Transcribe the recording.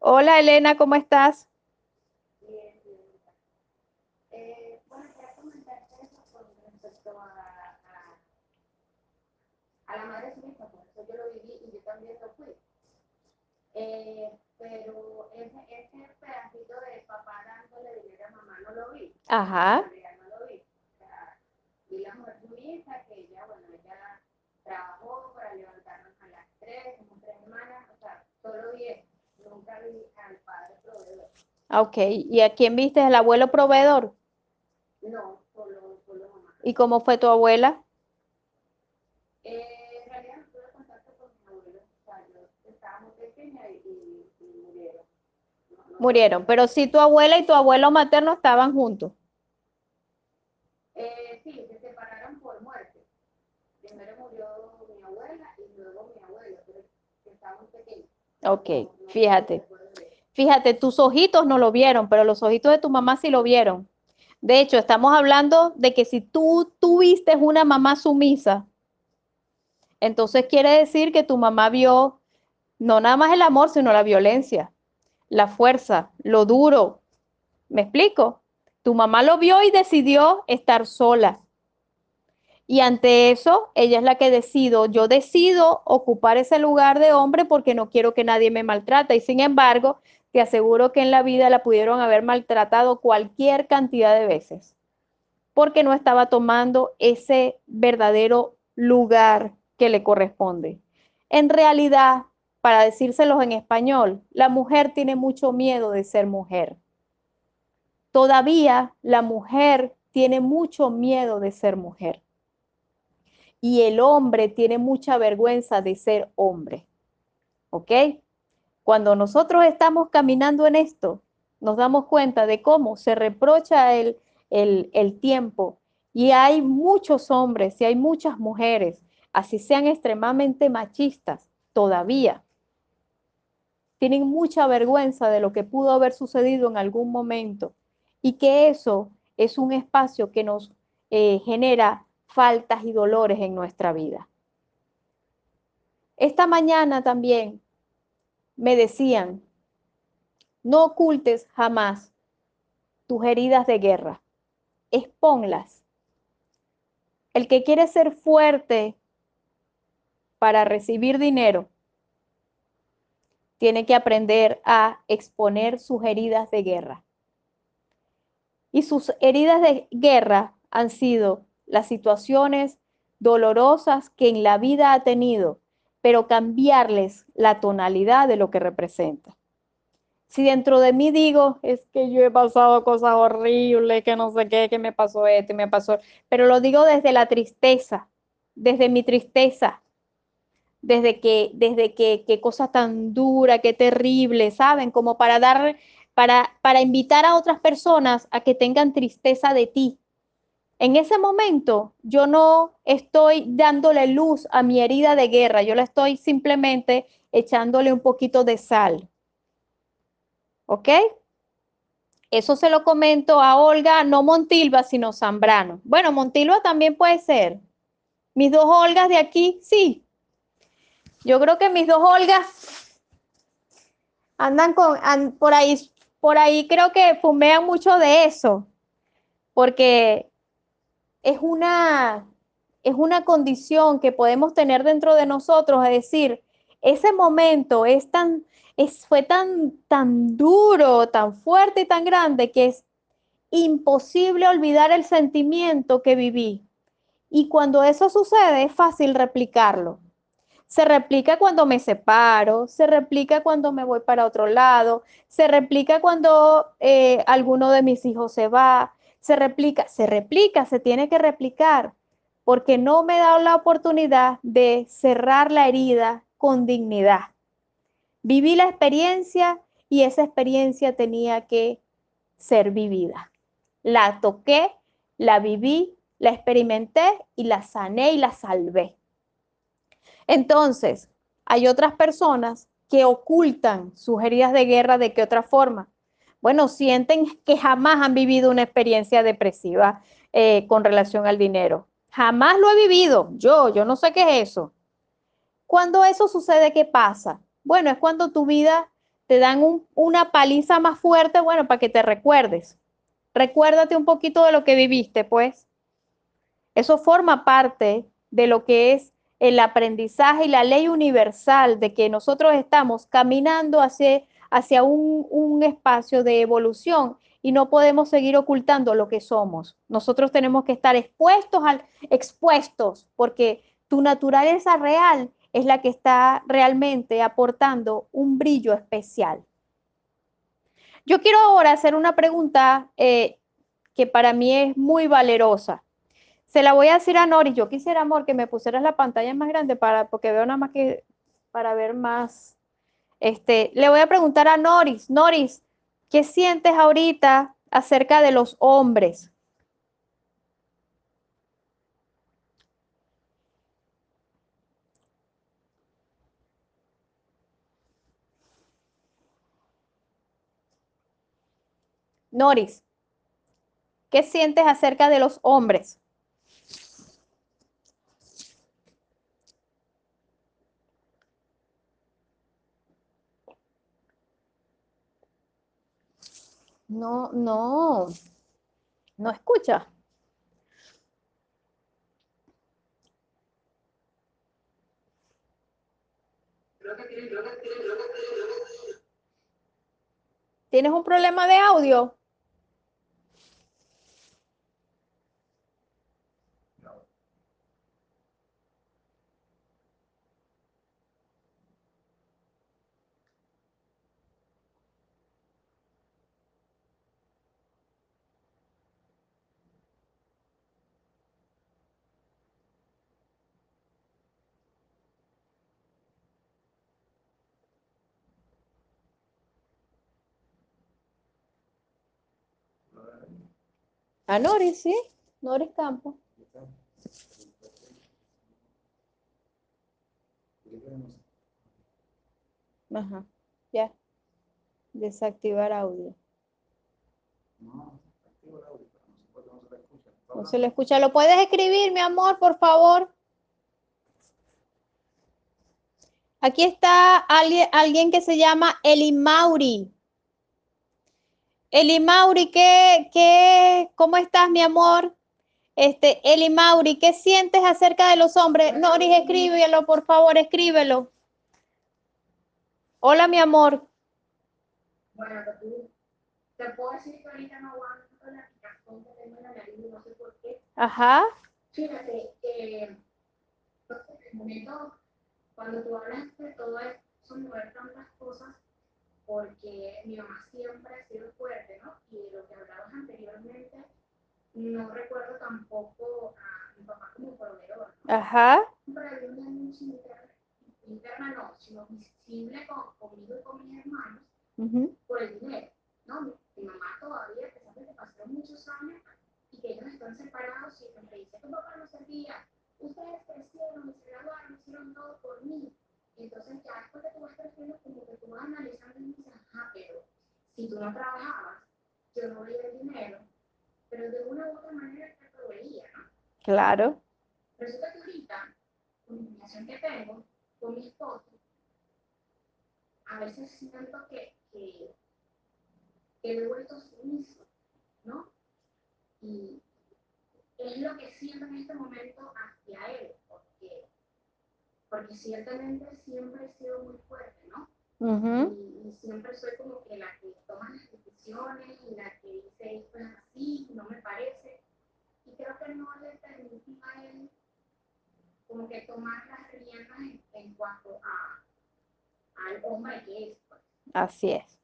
Hola Elena, ¿cómo estás? Bien, bien. Eh, bueno, quería comentarte eso con respecto a, a, a la madre sumisa, por eso yo lo viví y yo también lo fui. Eh, pero ese, ese pedacito de papá dándole dinero a mamá no lo vi. Ajá. En realidad no lo vi. O sea, vi la mujer sumisa que ella, bueno, ella trabajó para levantarnos a las tres, como tres semanas, o sea, solo vi eso. Nunca vi al padre proveedor. Ok, ¿y a quién viste? ¿El abuelo proveedor? No, solo, solo mamá. ¿Y cómo fue tu abuela? Eh, en realidad no tuve contacto con mis abuelos, o sea, yo estaba muy pequeña y, murieron. No- no tuve Murieron, pero sí tu abuela y tu abuelo materno estaban juntos. Eh, sí, se separaron por muerte. Primero murió mi abuela y luego mi abuelo, pero estaba muy pequeña. Ok, no fíjate. Fíjate, tus ojitos no lo vieron, pero los ojitos de tu mamá sí lo vieron. De hecho, estamos hablando de que si tú tuviste una mamá sumisa, entonces quiere decir que tu mamá vio no nada más el amor, sino la violencia, la fuerza, lo duro. ¿Me explico? Tu mamá lo vio y decidió estar sola. Y ante eso, ella es la que decido, yo decido ocupar ese lugar de hombre porque no quiero que nadie me maltrate. Y sin embargo, te aseguro que en la vida la pudieron haber maltratado cualquier cantidad de veces, porque no estaba tomando ese verdadero lugar que le corresponde. En realidad, para decírselos en español, la mujer tiene mucho miedo de ser mujer. Todavía la mujer tiene mucho miedo de ser mujer. Y el hombre tiene mucha vergüenza de ser hombre. ¿Ok? Cuando nosotros estamos caminando en esto, nos damos cuenta de cómo se reprocha el, el, el tiempo. Y hay muchos hombres y hay muchas mujeres, así sean extremadamente machistas, todavía tienen mucha vergüenza de lo que pudo haber sucedido en algún momento y que eso es un espacio que nos eh, genera faltas y dolores en nuestra vida. Esta mañana también me decían, no ocultes jamás tus heridas de guerra, exponlas. El que quiere ser fuerte para recibir dinero, tiene que aprender a exponer sus heridas de guerra. Y sus heridas de guerra han sido las situaciones dolorosas que en la vida ha tenido, pero cambiarles la tonalidad de lo que representa. Si dentro de mí digo, es que yo he pasado cosas horribles, que no sé qué, que me pasó esto me pasó, pero lo digo desde la tristeza, desde mi tristeza, desde que, desde que, qué cosa tan dura, qué terrible, ¿saben? Como para dar, para, para invitar a otras personas a que tengan tristeza de ti. En ese momento yo no estoy dándole luz a mi herida de guerra, yo la estoy simplemente echándole un poquito de sal. ¿Ok? Eso se lo comento a Olga, no Montilva, sino Zambrano. Bueno, Montilva también puede ser. Mis dos Olgas de aquí, sí, yo creo que mis dos Olgas andan con, por ahí, por ahí creo que fumean mucho de eso, porque es una, es una condición que podemos tener dentro de nosotros, es decir, ese momento es tan, es, fue tan, tan duro, tan fuerte y tan grande que es imposible olvidar el sentimiento que viví. Y cuando eso sucede es fácil replicarlo. Se replica cuando me separo, se replica cuando me voy para otro lado, se replica cuando eh, alguno de mis hijos se va, se replica, se replica, se tiene que replicar, porque no me he dado la oportunidad de cerrar la herida con dignidad. Viví la experiencia y esa experiencia tenía que ser vivida. La toqué, la viví, la experimenté y la sané y la salvé. Entonces, hay otras personas que ocultan sus heridas de guerra de qué otra forma. Bueno, sienten que jamás han vivido una experiencia depresiva eh, con relación al dinero. Jamás lo he vivido. Yo, yo no sé qué es eso. Cuando eso sucede, ¿qué pasa? Bueno, es cuando tu vida te dan una paliza más fuerte, bueno, para que te recuerdes. Recuérdate un poquito de lo que viviste, pues. Eso forma parte de lo que es el aprendizaje y la ley universal de que nosotros estamos caminando hacia, hacia un, un espacio de evolución y no podemos seguir ocultando lo que somos. Nosotros tenemos que estar expuestos, al, expuestos porque tu naturaleza real es la que está realmente aportando un brillo especial. Yo quiero ahora hacer una pregunta eh, que para mí es muy valerosa. Se la voy a decir a Noris. Yo quisiera, amor, que me pusieras la pantalla más grande para, porque veo nada más que para ver más. Este, le voy a preguntar a Noris. Noris, ¿qué sientes ahorita acerca de los hombres? Noris, ¿qué sientes acerca de los hombres? No, no, no escucha. ¿Tienes un problema de audio? A Noris, sí, Noris Campo. Ajá, ya. Desactivar audio. No se le escucha. ¿Lo puedes escribir, mi amor, por favor? Aquí está alguien, alguien que se llama Eli Mauri. Eli Mauri, ¿qué, qué, ¿cómo estás, mi amor? Este, Eli Mauri, ¿qué sientes acerca de los hombres? Noris, escríbelo, por favor, escríbelo. Hola, mi amor. Bueno, te puedo decir que ahorita no aguanto la picazón que tengo en la nariz, no sé por qué. Ajá. Fíjate, eh, en el momento, cuando tú hablas de todo eso, mover tantas cosas, porque mi mamá siempre ha sido fuerte, ¿no? Y de lo que hablabas anteriormente, no recuerdo tampoco a mi papá como proveedor. ¿no? Ajá. Interna, no, sino visible con, conmigo y con mis hermanos por el dinero, ¿no? Mi, mi mamá todavía, a pesar de que pasaron muchos años y que ellos están separados, y siempre dice que papá no servía, ustedes crecieron, se graduaron, hicieron todo por mí. Entonces ya después de que tú vas creciendo, como que tú vas analizando y dices, ajá, pero si tú no trabajabas, yo no veía el dinero, pero de una u otra manera te proveía, ¿no? Claro. Resulta que ahorita, con la relación que tengo con mi esposo, a veces siento que, que, que me he vuelto sumiso, ¿no? Y es lo que siento en este momento hacia él, porque, porque ciertamente siempre he sido muy fuerte, ¿no? y, y siempre soy como que la que toma las decisiones y la que dice esto es así, no me parece. Y creo que no le como que tomar las riendas en, en cuanto a, al hombre que es. Pues. Así es.